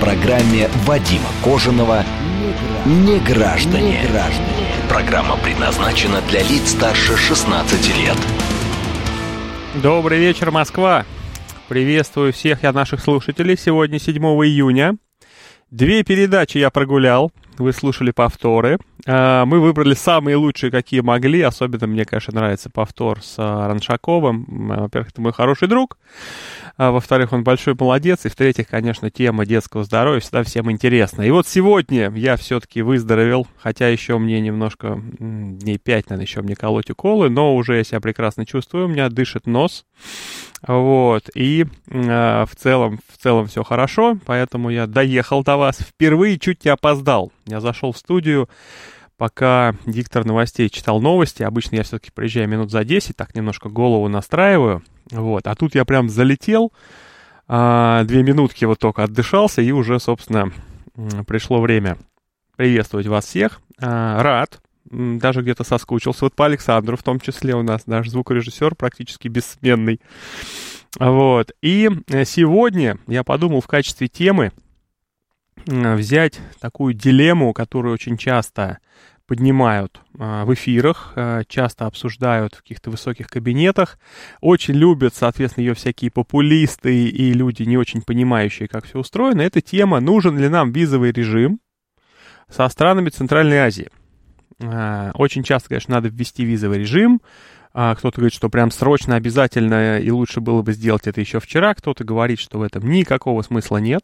Программе Вадима Кожаного «Не граждане». Программа предназначена для лиц старше 16 лет. Добрый вечер, Москва! Приветствую всех я наших слушателей. Сегодня 7 июня. Две передачи я прогулял вы слушали повторы. А, мы выбрали самые лучшие, какие могли. Особенно мне, конечно, нравится повтор с а, Раншаковым. Во-первых, это мой хороший друг. А во-вторых, он большой молодец. И в-третьих, конечно, тема детского здоровья всегда всем интересна. И вот сегодня я все-таки выздоровел, хотя еще мне немножко, дней пять, наверное, еще мне колоть уколы, но уже я себя прекрасно чувствую, у меня дышит нос. Вот, и э, в целом, в целом все хорошо, поэтому я доехал до вас. Впервые чуть не опоздал. Я зашел в студию, пока диктор новостей читал новости. Обычно я все-таки приезжаю минут за 10, так немножко голову настраиваю. Вот, а тут я прям залетел, э, две минутки вот только отдышался, и уже, собственно, пришло время приветствовать вас всех. Э, рад, даже где-то соскучился. Вот по Александру в том числе у нас наш звукорежиссер практически бессменный. Вот. И э, сегодня я подумал в качестве темы взять такую дилемму, которую очень часто поднимают э, в эфирах, э, часто обсуждают в каких-то высоких кабинетах. Очень любят, соответственно, ее всякие популисты и люди, не очень понимающие, как все устроено. Эта тема, нужен ли нам визовый режим со странами Центральной Азии. Э, очень часто, конечно, надо ввести визовый режим. А, кто-то говорит, что прям срочно обязательно и лучше было бы сделать это еще вчера. Кто-то говорит, что в этом никакого смысла нет.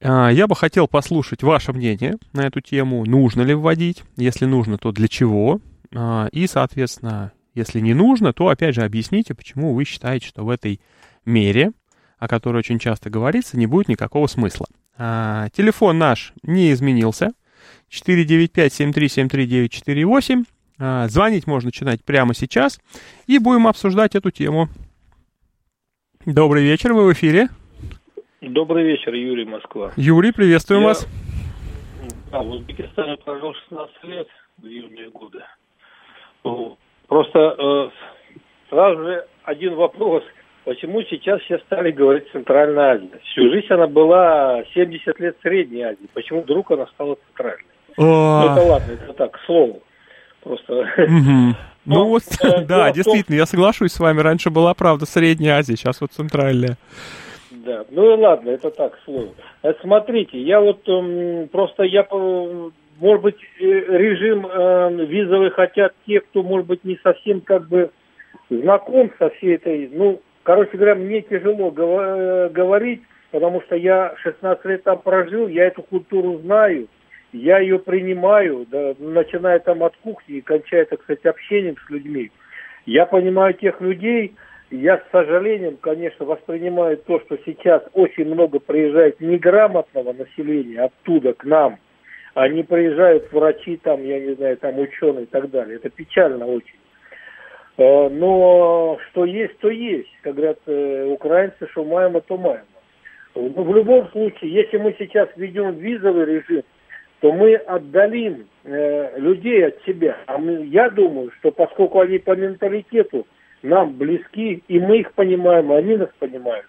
Э, я бы хотел послушать ваше мнение на эту тему. Нужно ли вводить? Если нужно, то для чего? Э, и, соответственно, если не нужно, то опять же объясните, почему вы считаете, что в этой мере, о которой очень часто говорится, не будет никакого смысла. Телефон наш не изменился – 495-7373-948. А, звонить можно начинать прямо сейчас. И будем обсуждать эту тему. Добрый вечер, вы в эфире. Добрый вечер, Юрий, Москва. Юрий, приветствуем Я... вас. А, в Узбекистане прожил 16 лет в июне года. Просто э, сразу же один вопрос. Почему сейчас все стали говорить Центральная Азия? Всю жизнь она была 70 лет Средней Азии. Почему вдруг она стала центральной? Ну, это ладно, это так, к слову. Просто. Ну вот, да, действительно, я соглашусь с вами. Раньше была, правда, Средняя Азия, сейчас вот Центральная. Да, ну и ладно, это так, к слову. Э, смотрите, я вот просто, я, может быть, э, режим э, визовый хотят те, кто, может быть, не совсем как бы знаком со всей этой, ну, короче говоря, мне тяжело говорить, потому что я 16 лет там прожил, я эту культуру знаю, я ее принимаю, да, начиная там от кухни и кончая, так сказать, общением с людьми. Я понимаю тех людей, я с сожалением, конечно, воспринимаю то, что сейчас очень много приезжает неграмотного населения оттуда к нам. Они приезжают врачи, там, я не знаю, там ученые и так далее. Это печально очень. Э, но что есть, то есть. Как говорят э, украинцы, что маем, то маем. Ну, в любом случае, если мы сейчас введем визовый режим, то мы отдалим э, людей от себя. А мы, я думаю, что поскольку они по менталитету нам близки, и мы их понимаем, и они нас понимают.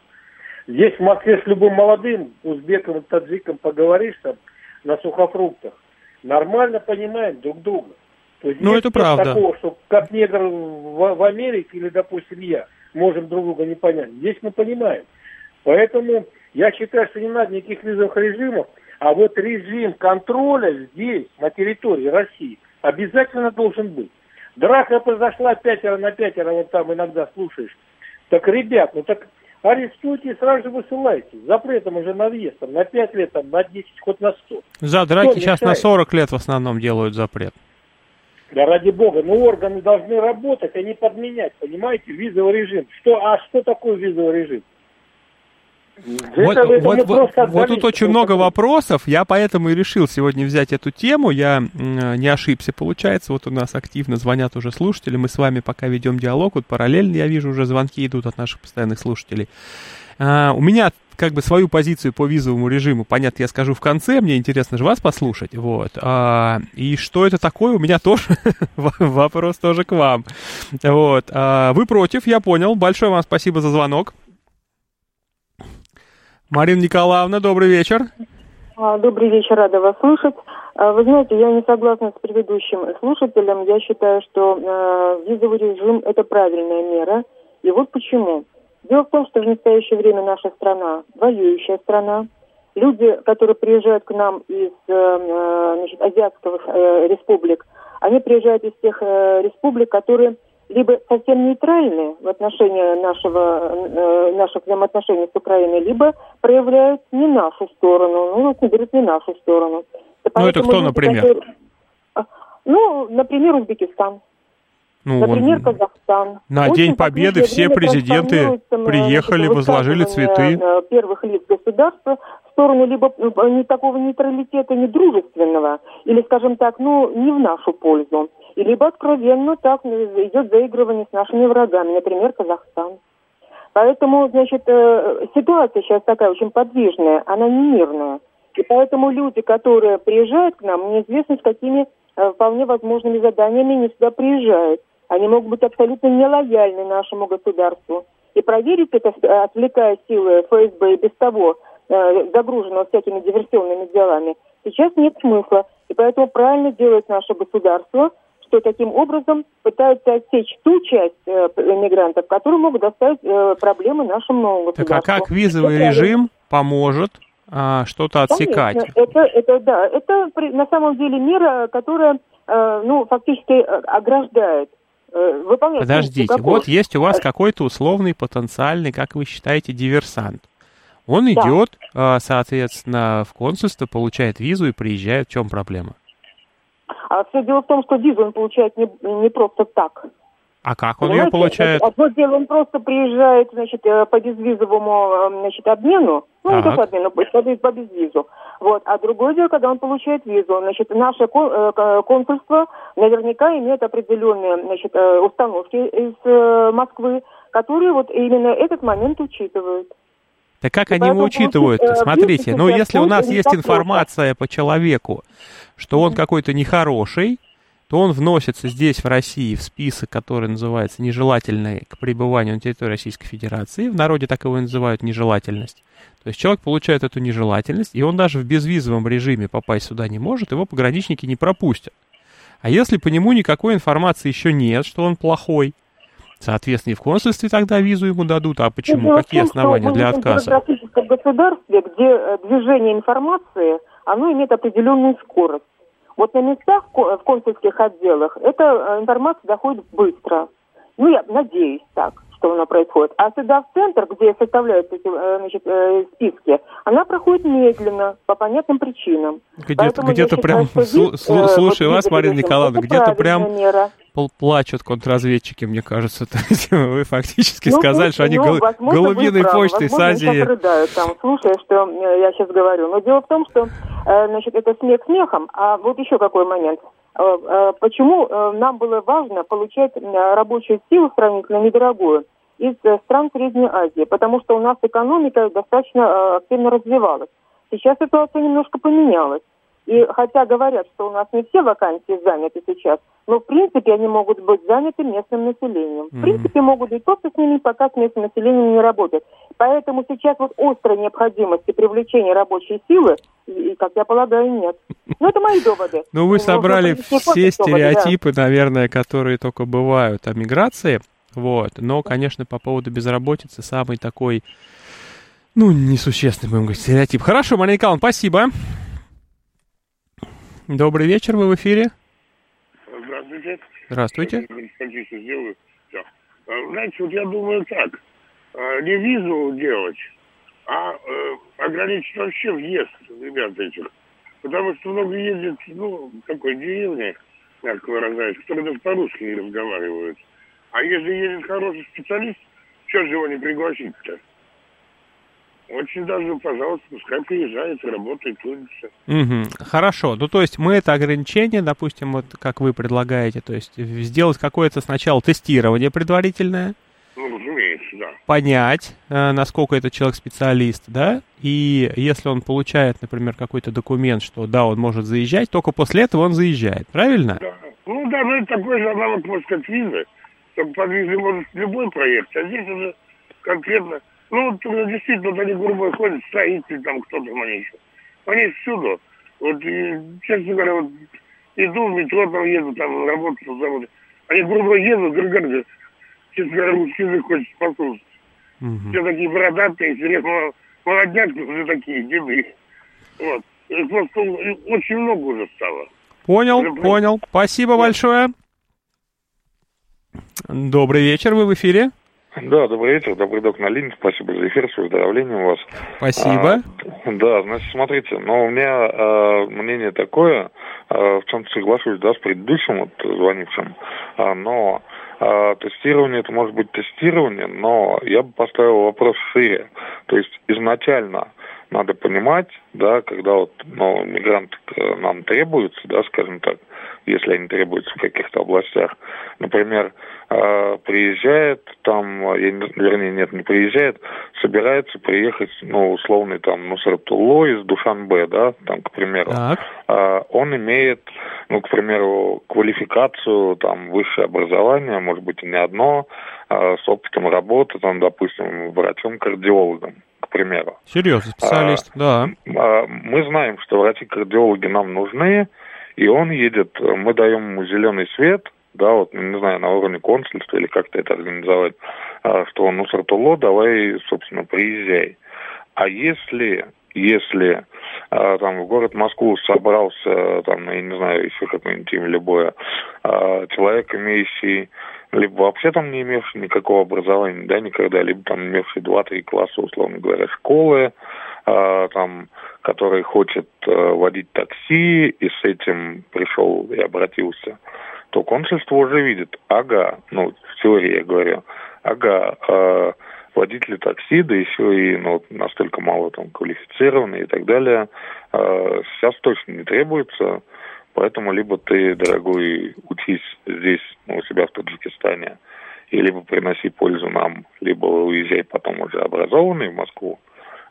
Здесь в Москве с любым молодым узбеком и таджиком поговоришь там на сухофруктах, нормально понимаем друг друга. То есть ну, это правда. такого, что как негр в, в Америке или, допустим, я, можем друг друга не понять. Здесь мы понимаем. Поэтому я считаю, что не надо никаких визовых режимов. А вот режим контроля здесь, на территории России, обязательно должен быть. Драка произошла пятеро на пятеро, вот там иногда слушаешь. Так, ребят, ну так арестуйте и сразу же высылайте. Запретом уже на въезд, там, на 5 лет, там, на 10, хоть на 100. За драки Кто сейчас мешает? на 40 лет в основном делают запрет. Да ради бога, ну органы должны работать, а не подменять, понимаете, визовый режим. Что, а что такое визовый режим? Вот, вот, вот, вот тут очень много вопросов, я поэтому и решил сегодня взять эту тему, я не ошибся, получается, вот у нас активно звонят уже слушатели, мы с вами пока ведем диалог, вот параллельно я вижу уже звонки идут от наших постоянных слушателей. А, у меня как бы свою позицию по визовому режиму, понятно, я скажу в конце, мне интересно же вас послушать, вот. А, и что это такое, у меня тоже вопрос тоже к вам. Вот. А, вы против, я понял. Большое вам спасибо за звонок. Марина Николаевна, добрый вечер. А, добрый вечер, рада вас слышать. А, вы знаете, я не согласна с предыдущим слушателем. Я считаю, что э, визовый режим – это правильная мера. И вот почему. Дело в том, что в настоящее время наша страна воюющая страна. Люди, которые приезжают к нам из значит, азиатских э, республик, они приезжают из тех э, республик, которые либо совсем нейтральны в отношении нашего, э, наших взаимоотношений с Украиной, либо проявляют не нашу сторону, ну, вот берут не нашу сторону. Ну, это кто, например? Которые... Ну, например, Узбекистан. Ну, Например, он... Казахстан. На Очень День Победы все президенты приехали, возложили цветы. Э, первых лиц государства сторону либо э, не такого нейтралитета, не дружественного, или, скажем так, ну, не в нашу пользу, и либо откровенно так э, идет заигрывание с нашими врагами, например, Казахстан. Поэтому, значит, ситуация сейчас такая очень подвижная, она не мирная. И поэтому люди, которые приезжают к нам, неизвестно с какими вполне возможными заданиями не сюда приезжают. Они могут быть абсолютно нелояльны нашему государству. И проверить это, э, отвлекая силы ФСБ и без того э, загруженного всякими диверсионными делами, сейчас нет смысла. И поэтому правильно делает наше государство, что таким образом пытаются отсечь ту часть э, мигрантов, которые могут доставить э, проблемы нашему государству. Так а как визовый это режим поможет а, что-то отсекать? Конечно, это, это, да, это на самом деле мера, которая э, ну, фактически э, ограждает Э, выполнять. Подождите, вот есть у вас какой-то условный потенциальный, как вы считаете, диверсант. Он да. идет, а, соответственно, в консульство, получает визу и приезжает. В чем проблема? А все дело в том, что визу он получает не, не просто так. А как он Понимаете? ее получает? Одно дело, он просто приезжает, значит, э, по безвизовому, э, значит, обмену, ну, не только обмену, по, по безвизу. Вот. А другое дело, когда он получает визу. Значит, наше э, консульство наверняка имеет определенные, значит, установки из Москвы, которые вот именно этот момент учитывают. Так как они его учитывают? Смотрите, ну если у нас есть информация по человеку, что он какой-то нехороший, то он вносится здесь, в России, в список, который называется нежелательный к пребыванию на территории Российской Федерации. В народе так его и называют нежелательность. То есть человек получает эту нежелательность, и он даже в безвизовом режиме попасть сюда не может, его пограничники не пропустят. А если по нему никакой информации еще нет, что он плохой, соответственно, и в консульстве тогда визу ему дадут. А почему? Ну, Какие основания для отказа? В государстве, где э, движение информации, оно имеет определенную скорость. Вот на местах в консульских отделах эта э, информация доходит быстро. Ну, я надеюсь так, что она происходит. А сюда в центр, где составляются эти э, значит, э, списки, она проходит медленно, по понятным причинам. Где-то, где-то прям, считаю, здесь, слушай вот, вас, Марина Николаевна, где-то прям мера. плачут контрразведчики, мне кажется. Вы фактически ну, сказали, что они ну, гол- голубиной почтой с Азии. рыдают там, слушая, что я сейчас говорю. Но дело в том, что Э, значит, это смех смехом. А вот еще какой момент. Э, э, почему нам было важно получать рабочую силу сравнительно недорогую из стран Средней Азии? Потому что у нас экономика достаточно активно развивалась. Сейчас ситуация немножко поменялась. И хотя говорят, что у нас не все вакансии заняты сейчас, но в принципе они могут быть заняты местным населением. В принципе могут быть просто с ними, пока с местным населением не работают. Поэтому сейчас вот острой необходимости привлечения рабочей силы, и, как я полагаю, нет. Ну, это мои доводы. Ну, вы собрали все стереотипы, наверное, которые только бывают о миграции. Вот. Но, конечно, по поводу безработицы самый такой, ну, несущественный, будем говорить, стереотип. Хорошо, Мария Николаевна, спасибо. Добрый вечер, вы в эфире. Здравствуйте. Здравствуйте. сделаю. Все. А, знаете, вот я думаю так. А, не визу делать, а э, ограничить вообще въезд ребят этих. Потому что много ездит, ну, такой деревне, как выражаюсь, которые даже по-русски не разговаривают. А если едет хороший специалист, что же его не пригласить-то? очень даже, пожалуйста, пускай приезжает, работает, трудится. Угу. Хорошо. Ну, то есть мы это ограничение, допустим, вот как вы предлагаете, то есть сделать какое-то сначала тестирование предварительное, Ну, разумеется, да. понять, э, насколько этот человек специалист, да, и если он получает, например, какой-то документ, что да, он может заезжать, только после этого он заезжает, правильно? Да. Ну да, ну это такой же аналог, можно сказать, визы. Только под визой может любой проект, а здесь уже конкретно... Ну, вот, э, действительно, вот они грубо ходят, строители там кто-то там они еще. Они всюду. Вот, и, честно говоря, вот иду в метро, там еду, там работаю на заводе. Они грубо едут, говорят, честно говоря, русский язык хочется послушать. Мгм. Все такие бородатые, интересно, молодняк, все такие, деды. Вот. И просто очень много уже стало. Понял, понял. Спасибо большое. Добрый вечер, вы в эфире. Да, добрый вечер, добрый док на линии, спасибо за эфир, с выздоровлением вас. Спасибо. А, да, значит, смотрите, но у меня э, мнение такое, э, в чем-то соглашусь, да, с предыдущим вот звонившим, а, но э, тестирование, это может быть тестирование, но я бы поставил вопрос шире. То есть изначально надо понимать, да, когда вот, ну, мигранты э, нам требуются, да, скажем так, если они требуются в каких-то областях. Например, приезжает там, вернее, нет, не приезжает, собирается приехать, ну, условный там Нусратулло из Душанбе, да, там, к примеру. Так. А, он имеет, ну, к примеру, квалификацию, там, высшее образование, может быть, и не одно, а, с опытом работы, там, допустим, врачом-кардиологом, к примеру. Серьезный специалист, да. А, Мы знаем, что врачи-кардиологи нам нужны, и он едет, мы даем ему зеленый свет, да, вот, не знаю, на уровне консульства или как-то это организовать, а, что ну, Сартуло, давай, собственно, приезжай. А если, если а, там в город Москву собрался, там, я не знаю, еще какое-нибудь имя любое, а, человек, имеющий либо вообще там не имевший никакого образования, да, никогда, либо там имевший два-три класса, условно говоря, школы, там, который хочет а, водить такси и с этим пришел и обратился, то консульство уже видит, ага, ну, в теории я говорю, ага, а, водители такси, да еще и ну, настолько мало там квалифицированные и так далее, а, сейчас точно не требуется, поэтому либо ты, дорогой, учись здесь, ну, у себя в Таджикистане, и либо приноси пользу нам, либо уезжай потом уже образованный в Москву,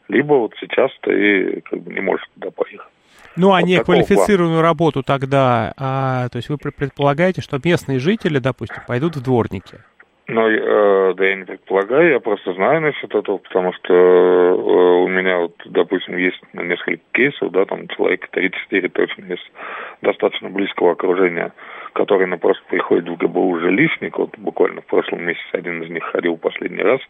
либо вот сейчас ты как бы не можешь туда поехать. Ну, а Вот не такого квалифицированную работу тогда, а, то есть вы пр- предполагаете, что местные жители, допустим, пойдут в дворники? Ну, э, да я не предполагаю, я просто знаю насчет этого, потому что э, у меня вот, допустим, есть несколько кейсов, да, там человек 3-4 точно из достаточно близкого окружения, который ну, просто приходит в ГБУ жилищник, вот буквально в прошлом месяце один из них ходил последний раз,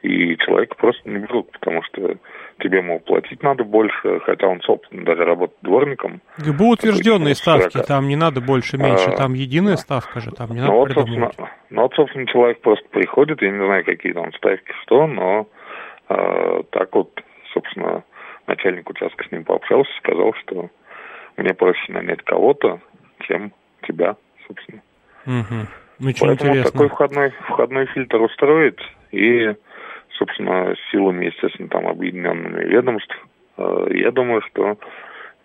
и человека просто не берут, потому что тебе, мол, платить надо больше, хотя он, собственно, даже работает дворником. ГБУ утвержденные ставки, сорока. там не надо больше, меньше, А, там единая ставка же, там не Ну надо вот, придумывать. собственно, ну вот, собственно, человек просто приходит, я не знаю, какие там ставки, что, но э, так вот, собственно, начальник участка с ним пообщался, сказал, что мне проще нанять кого-то, чем тебя, собственно. Мгм. Ну, Поэтому интересно. такой входной, входной фильтр устроить и, собственно, силами, естественно, там объединенными ведомств, э, я думаю, что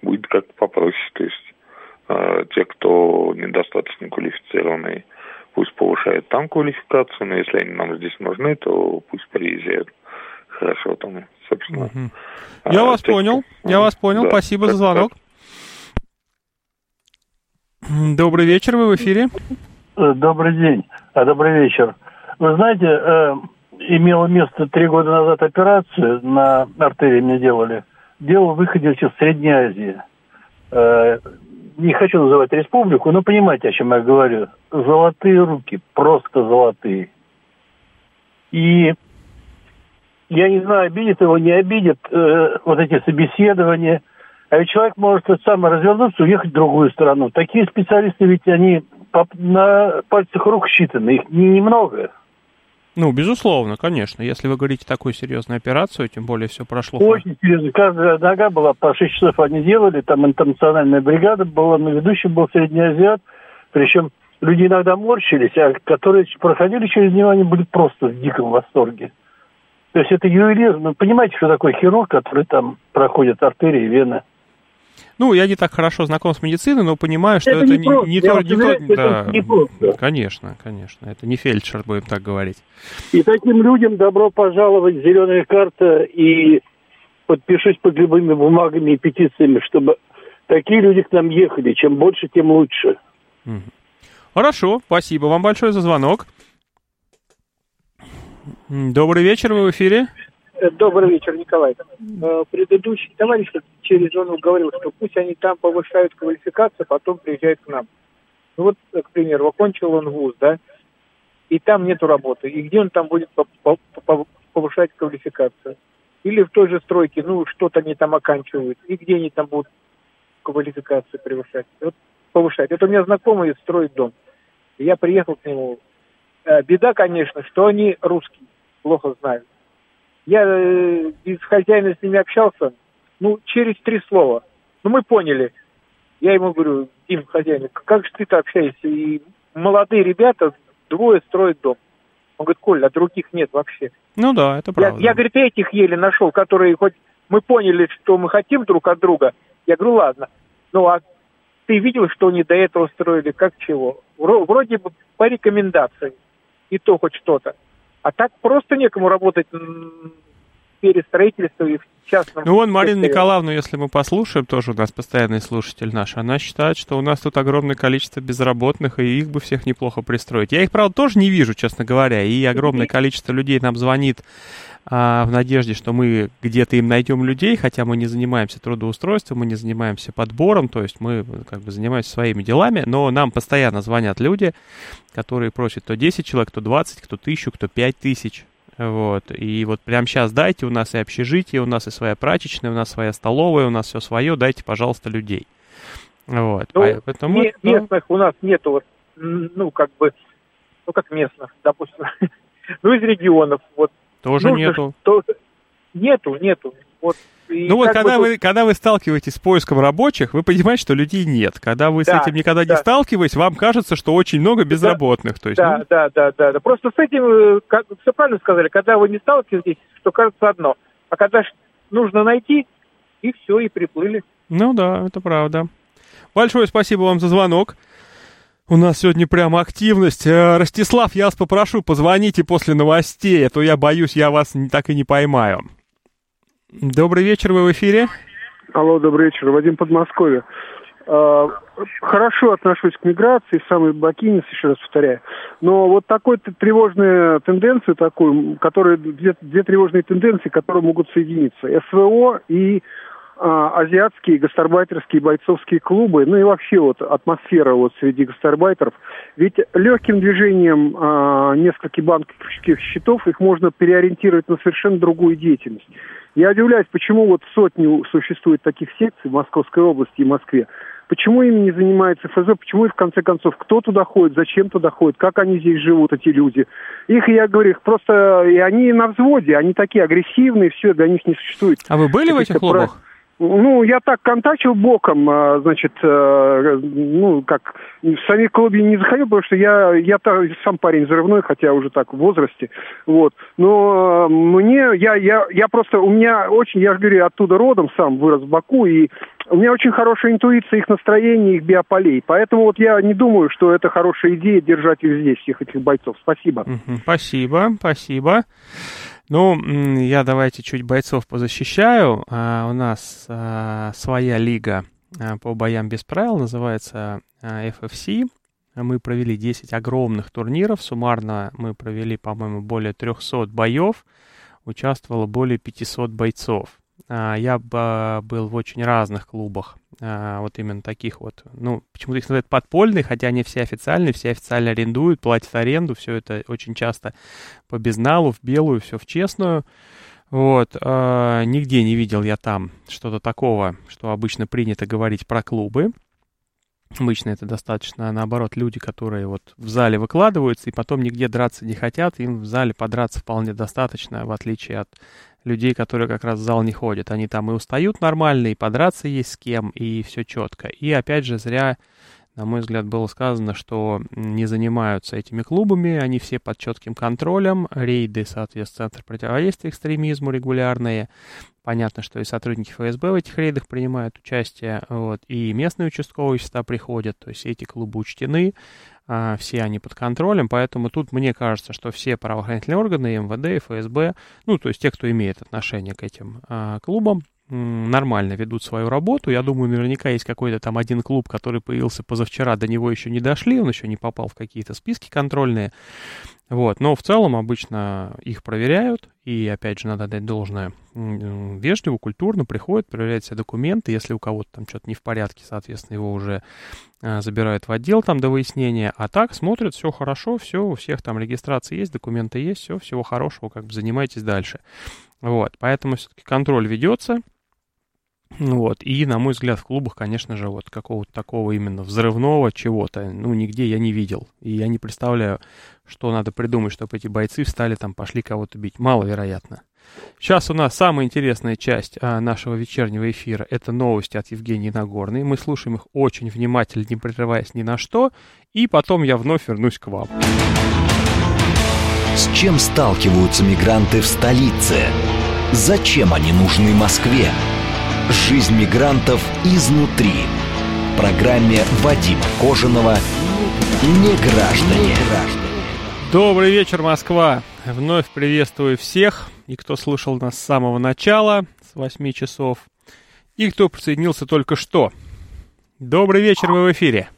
будет как-то попроще. То есть э, те, кто недостаточно квалифицированный, пусть повышают там квалификацию, но если они нам здесь нужны, то пусть приезжают. Хорошо там, собственно. А, Я вас те, понял, кто- я вас понял, Да, спасибо за так, звонок. Добрый вечер, вы в эфире. Э, Добрый день, а добрый вечер. Вы знаете, э, имело место три года назад операцию на артерии мне делали. Дело выходящее в Средней Азии. Э, не хочу называть республику, но понимаете, о чем я говорю. Золотые руки, просто золотые. И я не знаю, обидит его, не обидит э, вот эти собеседования. А ведь человек может сам развернуться уехать в другую страну. Такие специалисты ведь они на пальцах рук считаны, их не- немного. Ну, безусловно, конечно. Если вы говорите такую серьезную операцию, тем более все прошло. Очень серьезно. Каждая нога была по 6 часов они делали, там интернациональная бригада была, но ведущий был среднеазиат. Причем люди иногда морщились, а которые проходили через него, они были просто в диком восторге. То есть это ювелир, ну, понимаете, что такое хирург, который там проходит артерии, вены? Ну, я не так хорошо знаком с медициной, но понимаю, что Это это, не просто, не то, не то- это да, не просто. конечно, конечно, это не фельдшер, будем так говорить. И таким людям добро пожаловать, зеленая карта, и подпишусь под любыми бумагами и петициями, чтобы такие люди к нам ехали. Чем больше, тем лучше. Хорошо, спасибо вам большое за звонок. Добрый вечер, вы в эфире. Э, Добрый вечер, Николай. Э, Предыдущий товарищ через звонок говорил, что пусть они там повышают квалификацию, потом приезжают к нам. Ну вот, э, к примеру, окончил он вуз, да, и там нету работы. И где он там будет по- по- по- повышать квалификацию? Или в той же стройке, ну, что-то они там оканчивают, и где они там будут квалификацию превышать? Вот повышать. Это у меня знакомый строит дом. Я приехал к нему. Беда, конечно, что они русские, плохо знают. Я э, без хозяина с ними общался, ну, через три слова. Ну, мы поняли. Я ему говорю, Дим, хозяин, как же ты-то общаешься? И молодые ребята, двое строят дом. Он говорит, Коль, а других нет вообще. Ну да, это Я, правда. я, говорит, этих еле нашел, которые хоть мы поняли, что мы хотим друг от друга. Я говорю, ладно. Ну, а ты видел, что они до этого строили, как чего? Вро- Вроде бы по рекомендации. И то хоть что-то. А так просто некому работать сфере строительства и в частном Ну, вон Марину секторе. Николаевну, если мы послушаем, тоже у нас постоянный слушатель наш, она считает, что у нас тут огромное количество безработных, и их бы всех неплохо пристроить. Я их, правда, тоже не вижу, честно говоря, и огромное количество людей нам звонит а, в надежде, что мы где-то им найдем людей, хотя мы не занимаемся трудоустройством, мы не занимаемся подбором, то есть мы как бы занимаемся своими делами, но нам постоянно звонят люди, которые просят то 10 человек, то 20, кто тысячу, кто 5 тысяч. Вот. И вот прямо сейчас дайте, у нас и общежитие, у нас и своя прачечная, у нас своя столовая, у нас все свое, дайте, пожалуйста, людей. Вот. Ну, Поэтому, ме- ну, местных у нас нету, вот, ну, как бы, ну, как местных, допустим, ну, из регионов, вот. тоже Нужно нету. что-то- Нету, нету. Вот, и Ну вот, бы когда тут- вы, когда вы сталкиваетесь с поиском рабочих, вы понимаете, что людей нет. Когда вы с Да, этим никогда не да. сталкиваетесь, вам кажется, что очень много безработных. То есть, Да, ну, да, да, да, да. Просто с этим, э, как, все правильно сказали, когда вы не сталкиваетесь, то кажется одно. А когда нужно найти, и все, и приплыли. ну да, это правда. Большое спасибо вам за звонок. У нас сегодня прямо активность. Э, Ростислав, я вас попрошу, позвоните после новостей, а то я боюсь, я вас не- так и не поймаю. Добрый вечер, вы в эфире. Алло, добрый вечер. Вадим Подмосковье. А, Хорошо отношусь к миграции, самый бакинец, еще раз повторяю. Но вот такой т- тревожную тенденцию такую, которые, две, две тревожные тенденции, которые могут соединиться. СВО и азиатские гастарбайтерские бойцовские клубы, ну и вообще вот атмосфера вот среди гастарбайтеров. Ведь легким движением а, нескольких банковских счетов их можно переориентировать на совершенно другую деятельность. Я удивляюсь, почему вот сотни существует таких секций в Московской области и Москве. Почему ими не занимается ФСБ, почему их в конце концов, кто туда ходит, зачем туда ходит, как они здесь живут, эти люди. Их, я говорю, их просто, и они на взводе, они такие агрессивные, все, для них не существует. А вы были в этих клубах? Ну, я так контактил боком, а, значит, э, ну, как, в самих клубе не заходил, потому что я, я сам парень взрывной, хотя уже так в возрасте, вот. Но э, мне, я, я, я просто, у меня очень, я же говорю, оттуда родом сам вырос в Баку, и у меня очень хорошая интуиция их настроения, их биополей. Поэтому вот я не думаю, что это хорошая идея держать их здесь, всех этих бойцов. Спасибо. Спасибо, спасибо. Ну, я давайте чуть бойцов позащищаю. А, у нас а, своя лига а, по боям без правил, называется а, FFC. Мы провели 10 огромных турниров. Суммарно мы провели, по-моему, более 300 боев. Участвовало более 500 бойцов. А, Я был в очень разных клубах, а, вот именно таких вот, ну, почему-то их называют подпольные, хотя они все официальные, все официально арендуют, платят аренду, все это очень часто по безналу, в белую, все в честную. Вот, а, нигде не видел я там что-то такого, что обычно принято говорить про клубы. Обычно это достаточно, наоборот, люди, которые вот в зале выкладываются и потом нигде драться не хотят, им в зале подраться вполне достаточно, в отличие от людей, которые как раз в зал не ходят. Они там и устают нормально, и подраться есть с кем, и все четко. И опять же, зря на мой взгляд, было сказано, что не занимаются этими клубами, они все под четким контролем, рейды, соответственно, Центр противодействия экстремизму регулярные. Понятно, что и сотрудники ФСБ в этих рейдах принимают участие, вот, и местные участковые сюда приходят, то есть эти клубы учтены, все они под контролем, поэтому тут мне кажется, что все правоохранительные органы, МВД, ФСБ, ну, то есть те, кто имеет отношение к этим а, клубам, нормально ведут свою работу. Я думаю, наверняка есть какой-то там один клуб, который появился позавчера, до него еще не дошли, он еще не попал в какие-то списки контрольные. Вот, но в целом обычно их проверяют, и опять же надо дать должное вежливо, культурно, приходят, проверяют все документы, если у кого-то там что-то не в порядке, соответственно, его уже э, забирают в отдел там до выяснения, а так смотрят, все хорошо, все, у всех там регистрация есть, документы есть, все, всего хорошего, как бы занимайтесь дальше. Вот, поэтому все-таки контроль ведется, вот. И, на мой взгляд, в клубах, конечно же, вот какого-то такого именно взрывного чего-то, ну, нигде я не видел. И я не представляю, что надо придумать, чтобы эти бойцы встали там, пошли кого-то бить. Маловероятно. Сейчас у нас самая интересная часть а, нашего вечернего эфира. Это новости от Евгении Нагорной. Мы слушаем их очень внимательно, не прерываясь ни на что. И потом я вновь вернусь к вам. С чем сталкиваются мигранты в столице? Зачем они нужны Москве? Жизнь мигрантов изнутри. В программе Вадима Кожаного «Не граждане». Добрый вечер, Москва. Вновь приветствую всех, и кто слушал нас с самого начала, с 8 часов, и кто присоединился только что. Добрый вечер, вы в эфире.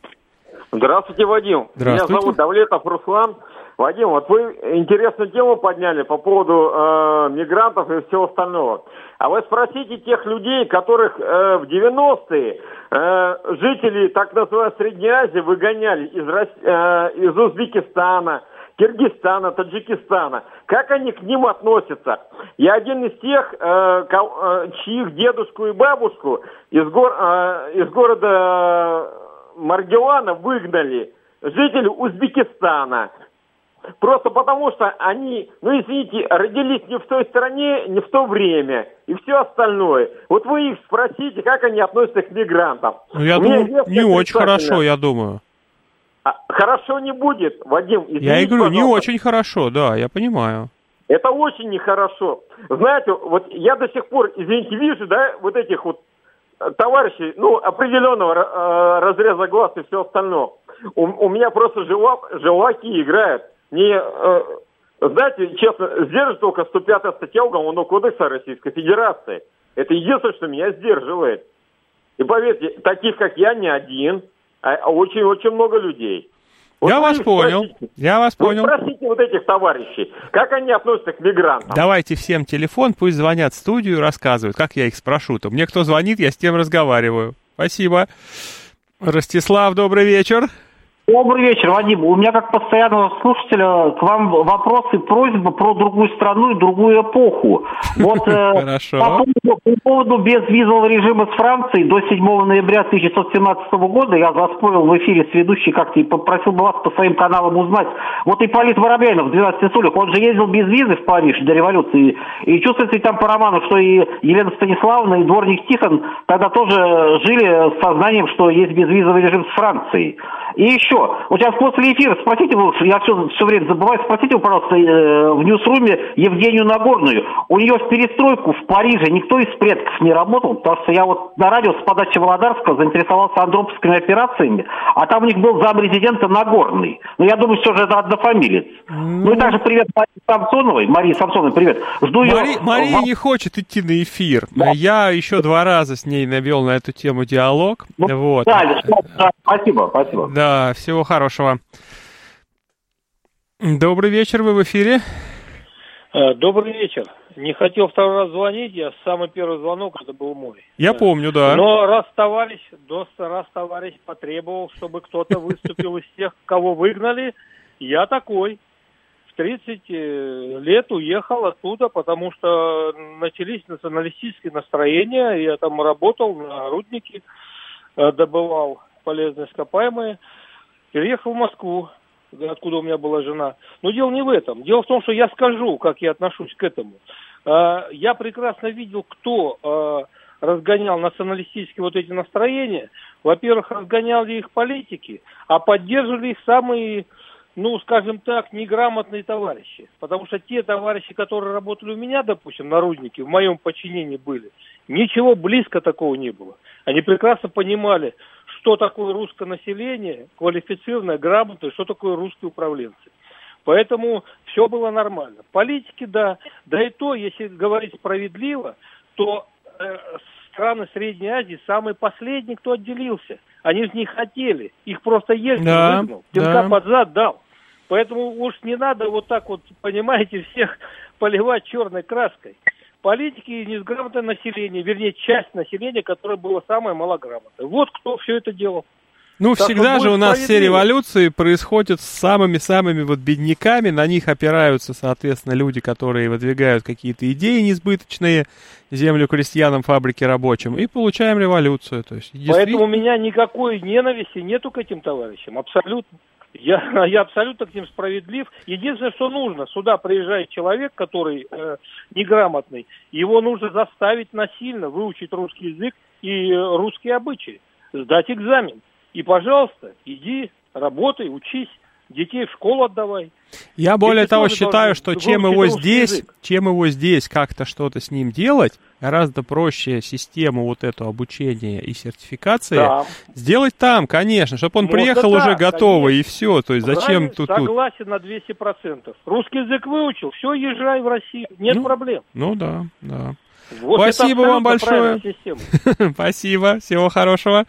Здравствуйте, Вадим. Здравствуйте. Меня зовут Давлетов Руслан. Вадим, вот вы интересную тему подняли по поводу э, мигрантов и всего остального. А вы спросите тех людей, которых э, в 90-е э, жители так называемой Средней Азии выгоняли из, э, из Узбекистана, Киргизстана, Таджикистана. Как они к ним относятся? Я один из тех, э, ко, э, чьих дедушку и бабушку из, гор, э, из города Маргелана выгнали жители Узбекистана. Просто потому что они, ну извините, родились не в той стране, не в то время и все остальное. Вот вы их спросите, как они относятся к мигрантам. Ну, я думаю, не очень хорошо, я думаю. А, хорошо не будет, Вадим. Извините, я и говорю, пожалуйста. не очень хорошо, да, я понимаю. Это очень нехорошо. Знаете, вот я до сих пор, извините, вижу, да, вот этих вот э, товарищей, ну, определенного э, разреза глаз и все остальное. У, у меня просто желак, желаки играют не, э, знаете, честно, сдержит только 105 статья Уголовного кодекса Российской Федерации. Это единственное, что меня сдерживает. И поверьте, таких, как я, не один, а очень-очень много людей. Вот я вас понял. Спросите, я вас понял. спросите вот этих товарищей, как они относятся к мигрантам. Давайте всем телефон, пусть звонят в студию, рассказывают. Как я их спрошу-то? Мне кто звонит, я с тем разговариваю. Спасибо. Ростислав, добрый вечер. Добрый вечер, Вадим. У меня как постоянного слушателя к вам вопрос и просьба про другую страну и другую эпоху. Вот э, по, поводу, по поводу безвизового режима с Францией до 7 ноября 1917 года я заспорил в эфире с ведущей как-то и попросил бы вас по своим каналам узнать. Вот Ипполит Воробьянов в 12 сулях, он же ездил без визы в Париж до революции. И чувствуется там по роману, что и Елена Станиславовна, и дворник Тихон тогда тоже жили с сознанием, что есть безвизовый режим с Францией. И еще, вот сейчас после эфира спросите, я все, все время забываю, спросите, пожалуйста, э, в Ньюсруме Евгению Нагорную. У нее в перестройку в Париже никто из предков не работал, потому что я вот на радио с подачи Володарского заинтересовался андроповскими операциями, а там у них был замрезидента Нагорный. Но я думаю, все же это однофамилец. Mm. Ну и также привет Марии Самсоновой. Марии Самсоновой, привет. Жду Мари... ее... Мария не хочет идти на эфир. Да. Я еще два раза с ней навел на эту тему диалог. Ну, вот. Да, да, спасибо, спасибо. Да, да, всего хорошего. Добрый вечер, вы в эфире. Э, добрый вечер. Не хотел второй раз звонить, я самый первый звонок, это был мой. Я помню, да. Но раз товарищ, раз товарищ потребовал, чтобы кто-то выступил из тех, кого выгнали, я такой. В 30 э, лет уехал оттуда, потому что начались националистические настроения. Я там работал на руднике, э, добывал полезные ископаемые. Переехал в Москву, откуда у меня была жена. Но дело не в этом. Дело в том, что я скажу, как я отношусь к этому. А, я прекрасно видел, кто а, разгонял националистические вот эти настроения, во-первых, разгоняли их политики, а поддерживали их самые, ну, скажем так, неграмотные товарищи. Потому что те товарищи, которые работали у меня, допустим, нарудники, в моем подчинении были, ничего близко такого не было. Они прекрасно понимали, что такое русское население, квалифицированное, грамотное, что такое русские управленцы. Поэтому все было нормально. Политики, да. Да и то, если говорить справедливо, то э, страны Средней Азии самые последние, кто отделился. Они же не хотели. Их просто Ельцин да, выгнал. Пинка да. под зад дал. Поэтому уж не надо вот так вот, понимаете, всех поливать черной краской. Политики и неграмотное население, вернее, часть населения, которое было самое малограмотное. Вот кто все это делал. Ну, так всегда же у нас все революции происходят с самыми-самыми вот бедняками, на них опираются, соответственно, люди, которые выдвигают какие-то идеи несбыточные, землю крестьянам, фабрики рабочим, и получаем революцию. То есть, действительно... Поэтому у меня никакой ненависти нету к этим товарищам, абсолютно. Я, я абсолютно к ним справедлив. Единственное, что нужно, сюда приезжает человек, который э, неграмотный, его нужно заставить насильно выучить русский язык и э, русские обычаи, сдать экзамен. И, пожалуйста, иди, работай, учись, детей в школу отдавай. Я более того считаю, что чем его здесь, язык. чем его здесь как-то что-то с ним делать, гораздо проще систему вот эту обучения и сертификации да. сделать там, конечно, чтобы он Может, приехал да, уже готовый конечно. и все. То есть зачем тут... Согласен на 200%. Русский язык выучил, все, езжай в Россию, нет ну, проблем. Ну да, да. Вот Спасибо вам большое. Спасибо, всего хорошего.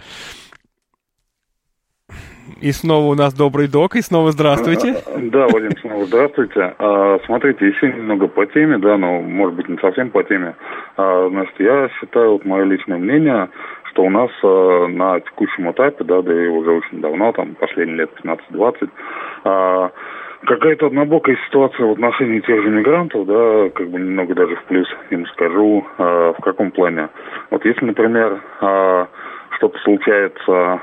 И снова у нас добрый док, и снова здравствуйте. Да, Вадим, снова здравствуйте. А, смотрите, еще немного по теме, да, но может быть не совсем по теме. А, значит, я считаю, вот мое личное мнение, что у нас а, на текущем этапе, да, да и уже очень давно, там, последние лет 15-20, а, какая-то однобокая ситуация в отношении тех же мигрантов, да, как бы немного даже в плюс им скажу, в каком плане. Вот если, например, что-то случается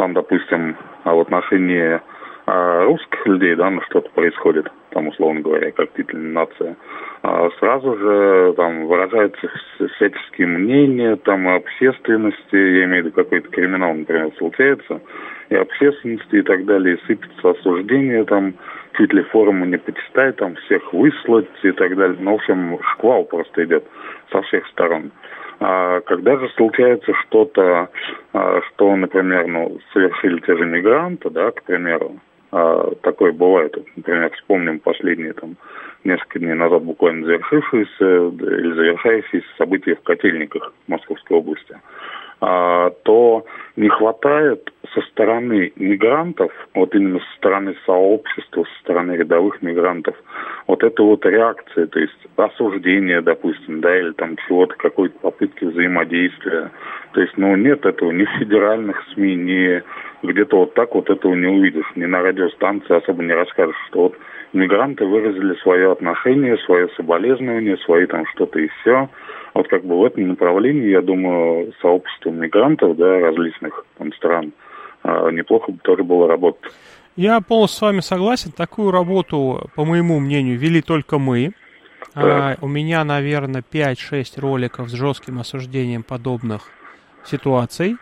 там, допустим, а в отношении а, русских людей, да, ну что-то происходит, там, условно говоря, как нация, а сразу же там выражаются всяческие мнения, там, общественности, я имею в виду какой-то криминал, например, случается, и общественности и так далее, и сыпется осуждение, там, чуть ли форуму не почитать, там, всех выслать и так далее. Ну, в общем, шквал просто идет со всех сторон. А когда же случается что-то, а, что, например, ну, совершили те же мигранты, да, к примеру, а, такое бывает. Например, вспомним последние там несколько дней назад буквально завершившиеся или завершающиеся события в Котельниках Московской области. А, то не хватает со стороны мигрантов, вот именно со стороны сообщества, со стороны рядовых мигрантов, вот этой вот реакции, то есть осуждения, допустим, да, или там чего-то, какой-то попытки взаимодействия. То есть, ну, нет этого ни в федеральных СМИ, ни где-то вот так вот этого не увидишь, ни на радиостанции особо не расскажешь, что вот мигранты выразили свое отношение, свое соболезнование, свои там что-то и все. Вот как бы в этом направлении, я думаю, сообщество мигрантов, да, различных там стран, а, неплохо бы тоже было работать. Я полностью с вами согласен. Такую работу, по моему мнению, вели только мы. А, у меня, наверное, 5-6 роликов с жестким осуждением подобных ситуаций.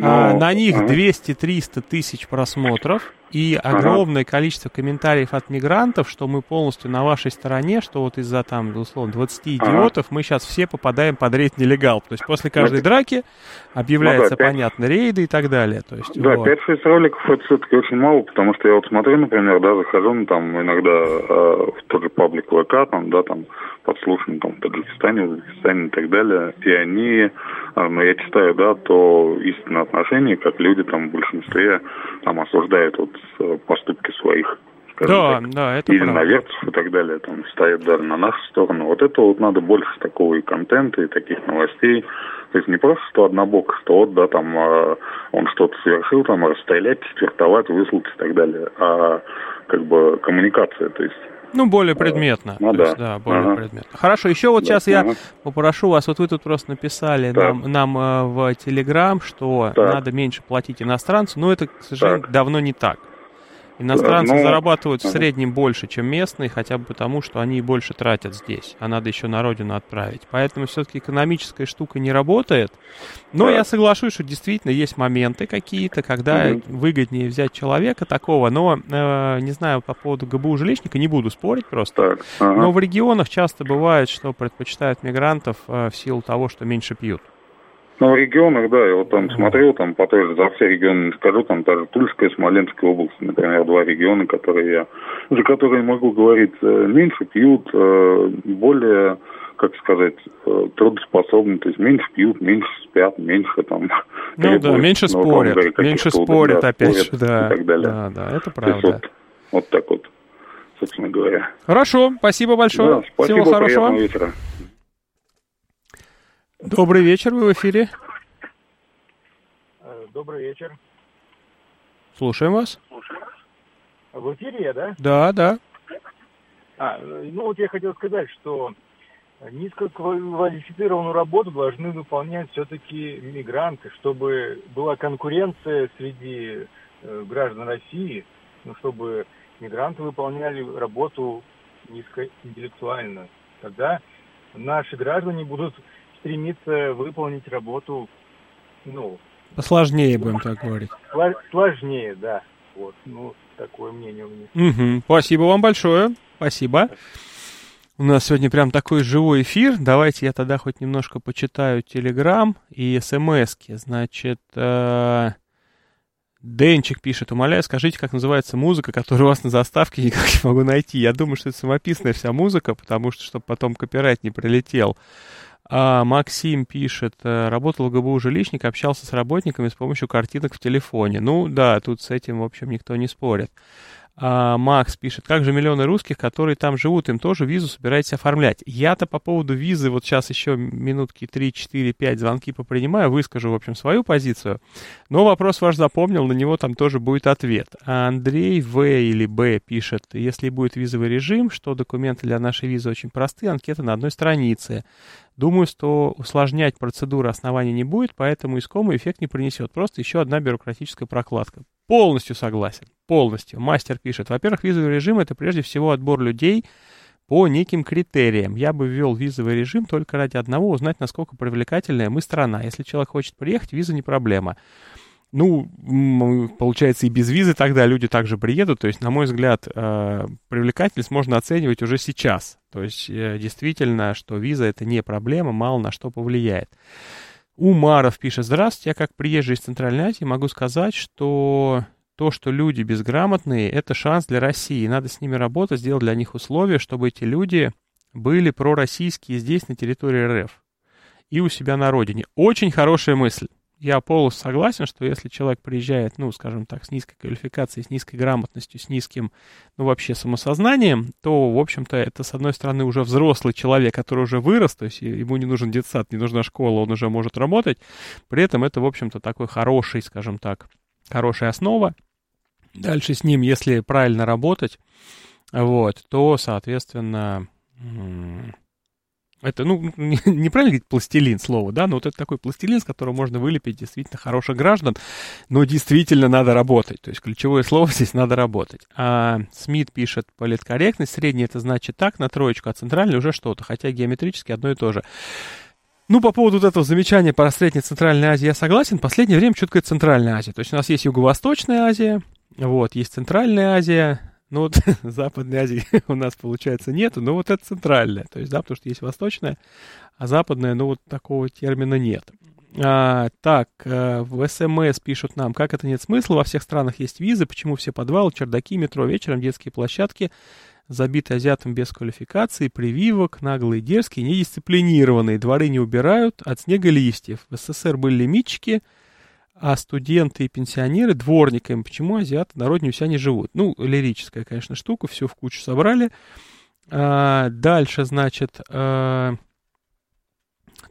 А, на них 200-300 тысяч просмотров и огромное количество комментариев от мигрантов, что мы полностью на вашей стороне, что вот из-за там, условно, 20 идиотов мы сейчас все попадаем под рейд нелегал. То есть после каждой это... драки объявляется, ну, да, 5... понятно, рейды и так далее. То есть, да, вот. 5-6 роликов это все-таки очень мало, потому что я вот смотрю, например, да, захожу, ну, там иногда э, в тот же паблик ВК, там, да, там подслушан там в Таджикистане, в Узбекистане и так далее, и они, э, ну, я читаю, да, то истинное отношение, как люди там в большинстве там осуждают вот поступки своих да, так, да, это или правда. и так далее, там стоят даже на нашу сторону. Вот это вот надо больше такого и контента, и таких новостей. То есть не просто, что однобок, что вот, да, там э, он что-то совершил, там расстрелять, четвертовать, выслать и так далее, а как бы коммуникация, то есть ну, более предметно. Ну, да. Есть, да, более ага. предметно. Хорошо, еще вот да, сейчас ага. я попрошу вас, вот вы тут просто написали так. нам, нам э, в Телеграм, что так. надо меньше платить иностранцу, но это, к сожалению, так. давно не так. Иностранцы ну, зарабатывают в среднем больше, чем местные, хотя бы потому, что они больше тратят здесь, а надо еще на родину отправить. Поэтому все-таки экономическая штука не работает. Но да. я соглашусь, что действительно есть моменты какие-то, когда угу. выгоднее взять человека такого. Но, э, не знаю, по поводу ГБУ жилищника не буду спорить просто. Так, ага. Но в регионах часто бывает, что предпочитают мигрантов э, в силу того, что меньше пьют. Ну, в регионах, да, я вот там смотрел, там по той же, за все регионы не скажу, там даже Тульская, Смоленская область, например, два региона, которые я, за которые могу говорить, э, меньше пьют, э, более, как сказать, э, трудоспособны, то есть меньше пьют, меньше спят, меньше там... Ну да, меньше спорят, меньше спорят, да, опять же, да, и так далее. да, да, это правда. Вот, вот так вот, собственно говоря. Хорошо, спасибо большое, да, спасибо, всего хорошего. вечера. Добрый вечер, вы в эфире. Э, добрый вечер. Слушаем вас. В эфире я, да? Да, да. А, ну вот я хотел сказать, что низкоквалифицированную работу должны выполнять все-таки мигранты, чтобы была конкуренция среди э, граждан России, ну, чтобы мигранты выполняли работу низкоинтеллектуально. Тогда наши граждане будут стремится выполнить работу, ну... Посложнее, будем так говорить. Сложнее, да. Вот, ну, такое мнение у меня. Угу. Спасибо вам большое. Спасибо. У нас сегодня прям такой живой эфир. Давайте я тогда хоть немножко почитаю Телеграм и СМСки. Значит, э, Денчик пишет, умоляю, скажите, как называется музыка, которая у вас на заставке никак не могу найти. Я думаю, что это самописная вся музыка, потому что, чтобы потом копирайт не прилетел. А Максим пишет, э, работал в ГБУ жилищник, общался с работниками с помощью картинок в телефоне. Ну да, тут с этим, в общем, никто не спорит. А, Макс пишет, как же миллионы русских, которые там живут, им тоже визу собираетесь оформлять? Я-то по поводу визы вот сейчас еще минутки 3, 4, 5 звонки попринимаю, выскажу, в общем, свою позицию. Но вопрос ваш запомнил, на него там тоже будет ответ. А Андрей В или Б пишет, если будет визовый режим, что документы для нашей визы очень простые, анкета на одной странице. Думаю, что усложнять процедуру оснований не будет, поэтому искомый эффект не принесет. Просто еще одна бюрократическая прокладка. Полностью согласен. Полностью. Мастер пишет. Во-первых, визовый режим это прежде всего отбор людей по неким критериям. Я бы ввел визовый режим только ради одного, узнать, насколько привлекательная мы страна. Если человек хочет приехать, виза не проблема. Ну, получается, и без визы тогда люди также приедут. То есть, на мой взгляд, э, привлекательность можно оценивать уже сейчас. То есть, э, действительно, что виза это не проблема, мало на что повлияет. Умаров пишет, здравствуйте, я как приезжий из Центральной Азии могу сказать, что то, что люди безграмотные, это шанс для России. Надо с ними работать, сделать для них условия, чтобы эти люди были пророссийские здесь, на территории РФ и у себя на родине. Очень хорошая мысль я полностью согласен, что если человек приезжает, ну, скажем так, с низкой квалификацией, с низкой грамотностью, с низким, ну, вообще самосознанием, то, в общем-то, это, с одной стороны, уже взрослый человек, который уже вырос, то есть ему не нужен детсад, не нужна школа, он уже может работать. При этом это, в общем-то, такой хороший, скажем так, хорошая основа. Дальше с ним, если правильно работать, вот, то, соответственно, это, ну, неправильно говорить пластилин слово, да, но вот это такой пластилин, с которого можно вылепить действительно хороших граждан, но действительно надо работать. То есть ключевое слово здесь надо работать. А Смит пишет политкорректность, средний это значит так, на троечку, а центральный уже что-то, хотя геометрически одно и то же. Ну, по поводу вот этого замечания про Средней Центральной Азии я согласен. Последнее время что такое Центральная Азия. То есть у нас есть Юго-Восточная Азия, вот, есть Центральная Азия, ну вот Западной Азии у нас, получается, нету, но вот это центральная. То есть, да, потому что есть восточная, а западная, ну вот такого термина нет. А, так, а, в СМС пишут нам, как это нет смысла, во всех странах есть визы, почему все подвалы, чердаки, метро вечером, детские площадки забиты азиатам без квалификации, прививок, наглые, дерзкие, недисциплинированные, дворы не убирают от снега листьев. В СССР были лимитчики, а студенты и пенсионеры дворниками. Почему азиаты народнее у себя не живут? Ну, лирическая, конечно, штука, все в кучу собрали. А, дальше, значит, а,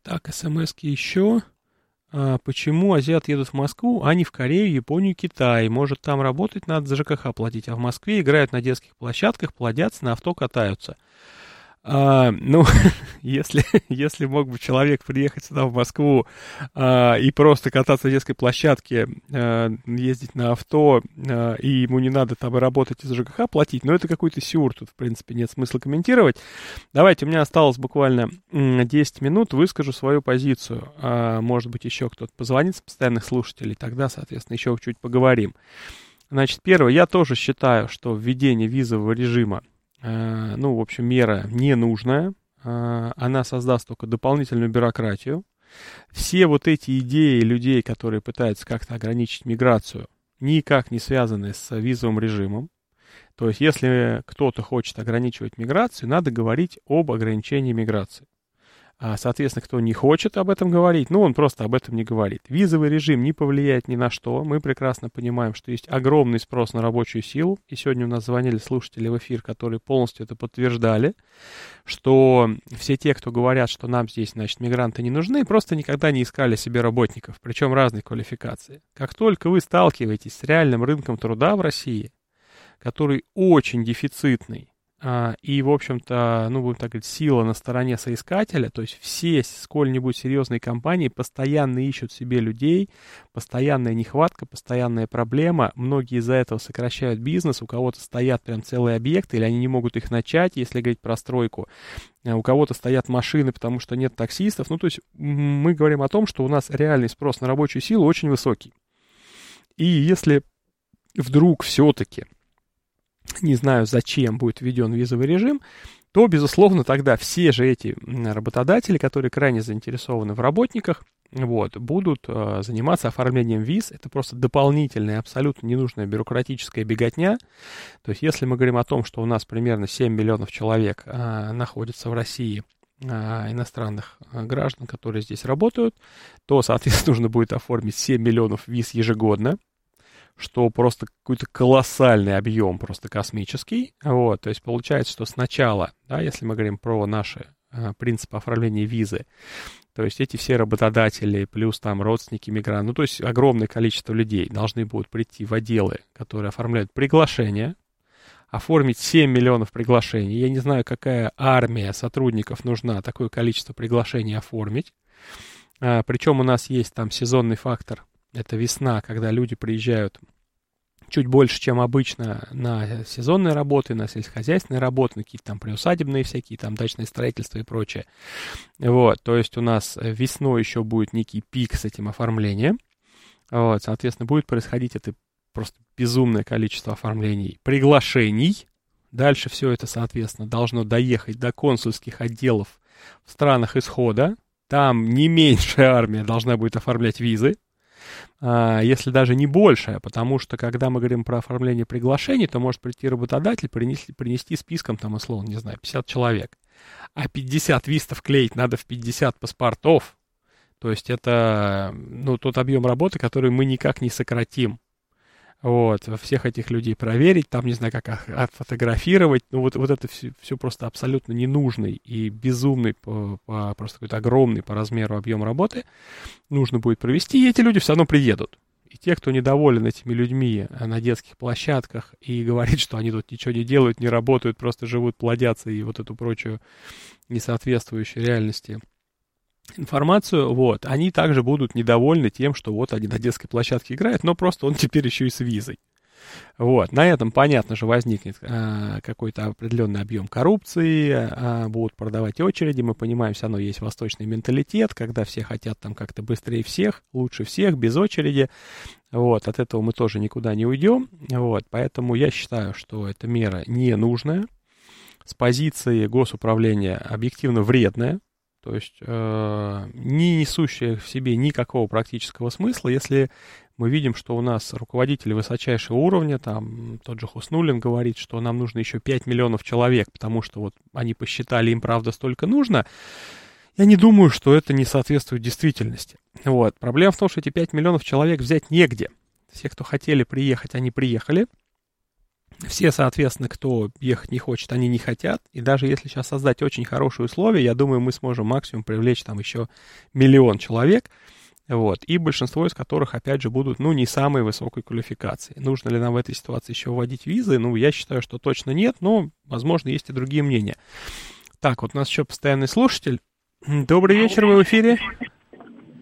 так, смс еще. А, почему азиаты едут в Москву, а не в Корею, Японию, Китай? Может, там работать надо за ЖКХ платить, а в Москве играют на детских площадках, плодятся, на авто катаются. А, ну, если, если мог бы человек приехать сюда, в Москву, а, и просто кататься на детской площадке, а, ездить на авто, а, и ему не надо там работать из ЖКХ платить, но это какой-то сюр, тут, в принципе, нет смысла комментировать. Давайте, у меня осталось буквально 10 минут, выскажу свою позицию. А, может быть, еще кто-то позвонит с постоянных слушателей, тогда, соответственно, еще чуть поговорим. Значит, первое, я тоже считаю, что введение визового режима ну, в общем, мера ненужная, э, она создаст только дополнительную бюрократию. Все вот эти идеи людей, которые пытаются как-то ограничить миграцию, никак не связаны с визовым режимом. То есть, если кто-то хочет ограничивать миграцию, надо говорить об ограничении миграции. А, соответственно, кто не хочет об этом говорить, ну, он просто об этом не говорит. Визовый режим не повлияет ни на что. Мы прекрасно понимаем, что есть огромный спрос на рабочую силу. И сегодня у нас звонили слушатели в эфир, которые полностью это подтверждали, что все те, кто говорят, что нам здесь, значит, мигранты не нужны, просто никогда не искали себе работников, причем разной квалификации. Как только вы сталкиваетесь с реальным рынком труда в России, который очень дефицитный, и, в общем-то, ну, будем так говорить, сила на стороне соискателя, то есть все сколь-нибудь серьезные компании постоянно ищут себе людей, постоянная нехватка, постоянная проблема, многие из-за этого сокращают бизнес, у кого-то стоят прям целые объекты, или они не могут их начать, если говорить про стройку, а у кого-то стоят машины, потому что нет таксистов, ну, то есть мы говорим о том, что у нас реальный спрос на рабочую силу очень высокий. И если вдруг все-таки не знаю, зачем будет введен визовый режим, то, безусловно, тогда все же эти работодатели, которые крайне заинтересованы в работниках, вот, будут э, заниматься оформлением виз. Это просто дополнительная, абсолютно ненужная бюрократическая беготня. То есть, если мы говорим о том, что у нас примерно 7 миллионов человек э, находится в России, э, иностранных э, граждан, которые здесь работают, то, соответственно, нужно будет оформить 7 миллионов виз ежегодно что просто какой-то колоссальный объем, просто космический. Вот, то есть получается, что сначала, да, если мы говорим про наши э, принципы оформления визы, то есть эти все работодатели, плюс там родственники мигрантов, ну то есть огромное количество людей должны будут прийти в отделы, которые оформляют приглашение, оформить 7 миллионов приглашений. Я не знаю, какая армия сотрудников нужна такое количество приглашений оформить. А, причем у нас есть там сезонный фактор это весна, когда люди приезжают чуть больше, чем обычно на сезонные работы, на сельскохозяйственные работы, на какие-то там приусадебные всякие, там дачное строительство и прочее. Вот, то есть у нас весной еще будет некий пик с этим оформлением. Вот, соответственно, будет происходить это просто безумное количество оформлений, приглашений. Дальше все это, соответственно, должно доехать до консульских отделов в странах исхода. Там не меньшая армия должна будет оформлять визы, если даже не большая, потому что когда мы говорим про оформление приглашений, то может прийти работодатель, принести, принести списком, там, условно, не знаю, 50 человек, а 50 вистов клеить надо в 50 паспортов, то есть это, ну, тот объем работы, который мы никак не сократим. Вот, всех этих людей проверить, там, не знаю, как отфотографировать, ну, вот, вот это все, все просто абсолютно ненужный и безумный, по, по, просто какой-то огромный по размеру объем работы нужно будет провести, и эти люди все равно приедут. И те, кто недоволен этими людьми на детских площадках и говорит, что они тут ничего не делают, не работают, просто живут, плодятся и вот эту прочую несоответствующую реальности информацию, вот, они также будут недовольны тем, что вот они на детской площадке играют, но просто он теперь еще и с визой. Вот, на этом, понятно же, возникнет э, какой-то определенный объем коррупции, э, будут продавать очереди, мы понимаем, все равно есть восточный менталитет, когда все хотят там как-то быстрее всех, лучше всех, без очереди, вот, от этого мы тоже никуда не уйдем, вот, поэтому я считаю, что эта мера не нужная, с позиции госуправления объективно вредная, то есть э, не несущая в себе никакого практического смысла, если мы видим, что у нас руководители высочайшего уровня, там тот же Хуснулин говорит, что нам нужно еще 5 миллионов человек, потому что вот они посчитали, им правда столько нужно. Я не думаю, что это не соответствует действительности. Вот. Проблема в том, что эти 5 миллионов человек взять негде. Все, кто хотели приехать, они приехали. Все, соответственно, кто ехать не хочет, они не хотят. И даже если сейчас создать очень хорошие условия, я думаю, мы сможем максимум привлечь там еще миллион человек. Вот, и большинство из которых, опять же, будут, ну, не самой высокой квалификации. Нужно ли нам в этой ситуации еще вводить визы? Ну, я считаю, что точно нет, но, возможно, есть и другие мнения. Так, вот у нас еще постоянный слушатель. Добрый вечер, вы в эфире.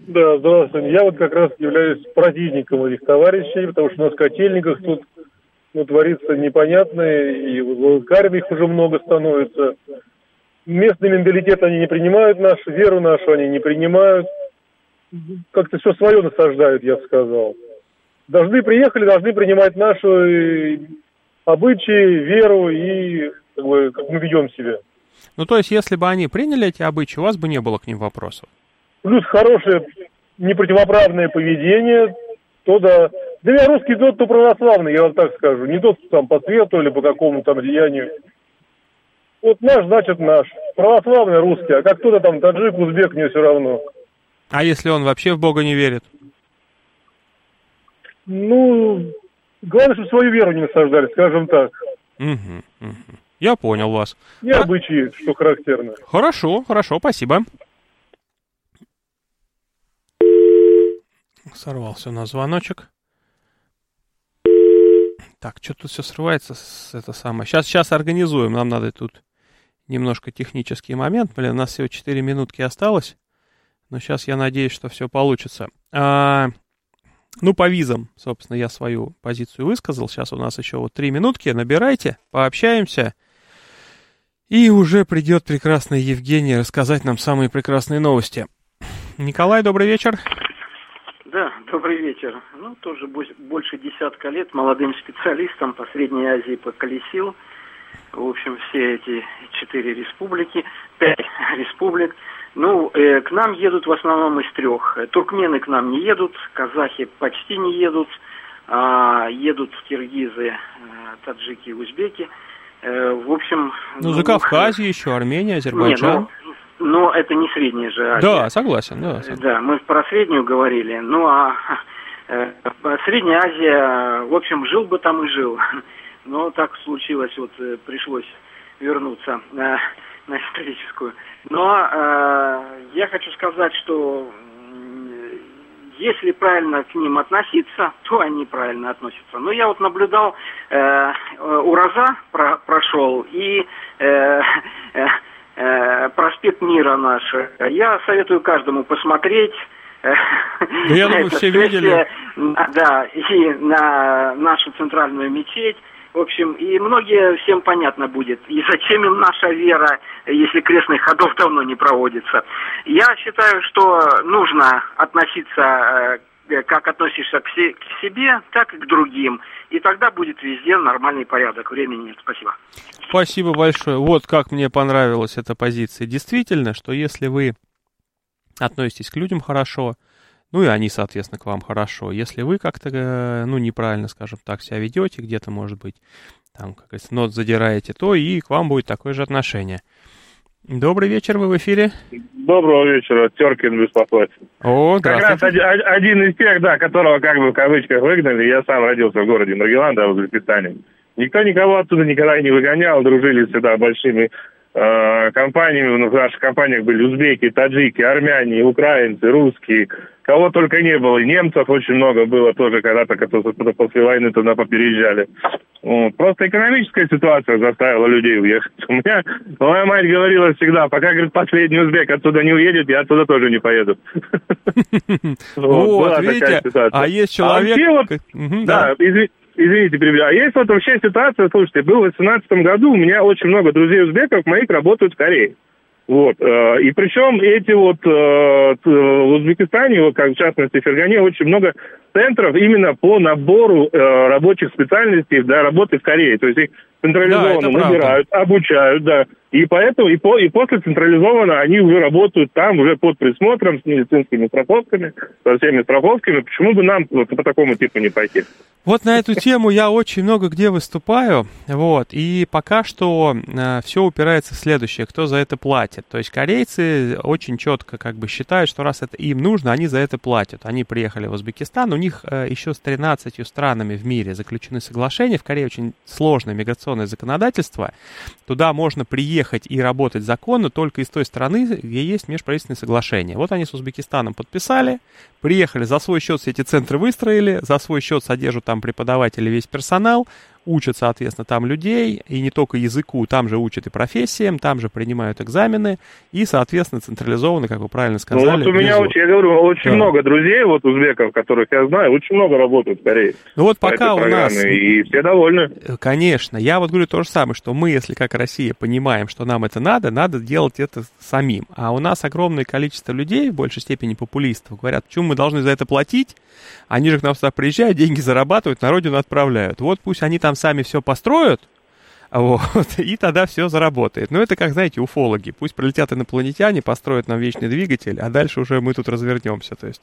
Да, здравствуйте. Я вот как раз являюсь противником этих товарищей, потому что у нас в котельниках тут ну, творится непонятное, и их уже много становится. Местный менталитет они не принимают нашу, веру нашу они не принимают. Как-то все свое насаждают, я бы сказал. Должны приехали, должны принимать нашу э, обычаи, веру и как, бы, как мы ведем себя. Ну, то есть, если бы они приняли эти обычаи, у вас бы не было к ним вопросов? Плюс хорошее, непротивоправное поведение, то да. Да я русский тот, кто православный, я вам так скажу. Не тот, там по цвету или по какому там деянию. Вот наш, значит наш. Православный русский, а как кто-то там таджик, узбек, мне все равно. А если он вообще в Бога не верит? Ну, главное, чтобы свою веру не насаждали, скажем так. Угу, угу. Я понял вас. И а... обычаи, что характерно. Хорошо, хорошо, спасибо. Сорвался у нас звоночек. Так, что тут все срывается, с, это самое. Сейчас, сейчас организуем, нам надо тут немножко технический момент. Блин, у нас всего 4 минутки осталось. Но сейчас я надеюсь, что все получится. А, ну, по визам, собственно, я свою позицию высказал. Сейчас у нас еще вот 3 минутки. Набирайте, пообщаемся. И уже придет прекрасная Евгения рассказать нам самые прекрасные новости. Николай, добрый вечер. Да, добрый вечер. Ну, тоже больше десятка лет молодым специалистом по Средней Азии поколесил. В общем, все эти четыре республики, пять республик. Ну, э, к нам едут в основном из трех. Туркмены к нам не едут, казахи почти не едут, а едут киргизы, э, таджики, узбеки. Э, в общем... Ну, за Кавказе еще, Армения, Азербайджан. Не, ну, но это не средняя же Азия. Да, согласен, да. Согласен. Да, мы про среднюю говорили. Ну, а э, Средняя Азия, в общем, жил бы там и жил. Но так случилось, вот э, пришлось вернуться на, на историческую. Но э, я хочу сказать, что если правильно к ним относиться, то они правильно относятся. Но я вот наблюдал, э, Ураза про, прошел, и э, э, э, проспект Мира наш. Я советую каждому посмотреть. Да, я думаю, все видели. Да, и на нашу центральную мечеть. В общем, и многие всем понятно будет, и зачем им наша вера, если крестных ходов давно не проводится. Я считаю, что нужно относиться, э, как относишься к, к себе, так и к другим. И тогда будет везде нормальный порядок. Времени нет. Спасибо. Спасибо большое. Вот как мне понравилась эта позиция. Действительно, что если вы относитесь к людям хорошо, ну и они, соответственно, к вам хорошо. Если вы как-то, э, ну, неправильно, скажем так, себя ведете, где-то, может быть, там, как говорится, нот задираете, то и к вам будет такое же отношение. Добрый вечер, вы в эфире. Доброго вечера, Теркин беспокоит. О, Как раз один, один из тех, да, которого как бы в кавычках выгнали. Я сам родился в городе Маргелан, да, в Узбекистане. Никто никого оттуда никогда не выгонял, дружили всегда большими э, компаниями. В наших компаниях были узбеки, таджики, армяне, украинцы, русские. Кого только не было. И немцев очень много было тоже когда-то, которые после войны туда попереезжали. Вот. Просто экономическая ситуация заставила людей уехать. У меня моя мать говорила всегда, пока, говорит, последний узбек оттуда не уедет, я оттуда тоже не поеду. Вот, видите, а есть человек... Да, извините, перебью. А есть вот вообще ситуация, слушайте, был в 2018 году, у меня очень много друзей узбеков моих работают в Корее. Вот. Э, и причем эти вот э, в Узбекистане, вот как в частности в Фергане, очень много центров именно по набору э, рабочих специальностей для работы в Корее. То есть их централизованно да, набирают, правда. обучают, да. И поэтому и, по, и после централизованно они уже работают там, уже под присмотром, с медицинскими страховками, со всеми страховками. Почему бы нам вот по такому типу не пойти? Вот на эту тему я очень много где выступаю, вот, и пока что э, все упирается в следующее, кто за это платит. То есть корейцы очень четко как бы считают, что раз это им нужно, они за это платят. Они приехали в Узбекистан, у них э, еще с 13 странами в мире заключены соглашения, в Корее очень сложное миграционное законодательство, туда можно приехать ехать и работать законно только из той страны, где есть межправительственные соглашения. Вот они с Узбекистаном подписали, Приехали, за свой счет все эти центры выстроили, за свой счет содержат там преподаватели, весь персонал, учат, соответственно, там людей, и не только языку, там же учат и профессиям, там же принимают экзамены, и, соответственно, централизованно, как вы правильно сказали. Ну, вот у меня, очень, я говорю, очень да. много друзей, вот узбеков, которых я знаю, очень много работают в Корее. Ну вот пока у нас... И все довольны. Э, конечно. Я вот говорю то же самое, что мы, если как Россия понимаем, что нам это надо, надо делать это самим. А у нас огромное количество людей, в большей степени популистов, говорят, почему мы должны за это платить, они же к нам сюда приезжают, деньги зарабатывают, на родину отправляют. Вот пусть они там сами все построят, вот, и тогда все заработает. Ну, это как, знаете, уфологи. Пусть прилетят инопланетяне, построят нам вечный двигатель, а дальше уже мы тут развернемся. То есть.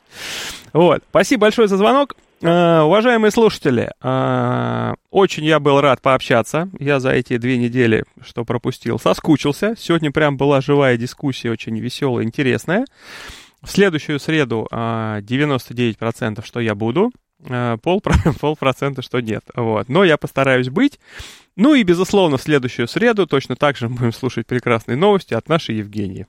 Вот. Спасибо большое за звонок. Uh, уважаемые слушатели, uh, очень я был рад пообщаться. Я за эти две недели, что пропустил, соскучился. Сегодня прям была живая дискуссия, очень веселая, интересная. В следующую среду 99% а, что я буду, а, пол, полпроцента, что нет. Вот. Но я постараюсь быть. Ну и, безусловно, в следующую среду точно так же будем слушать прекрасные новости от нашей Евгении.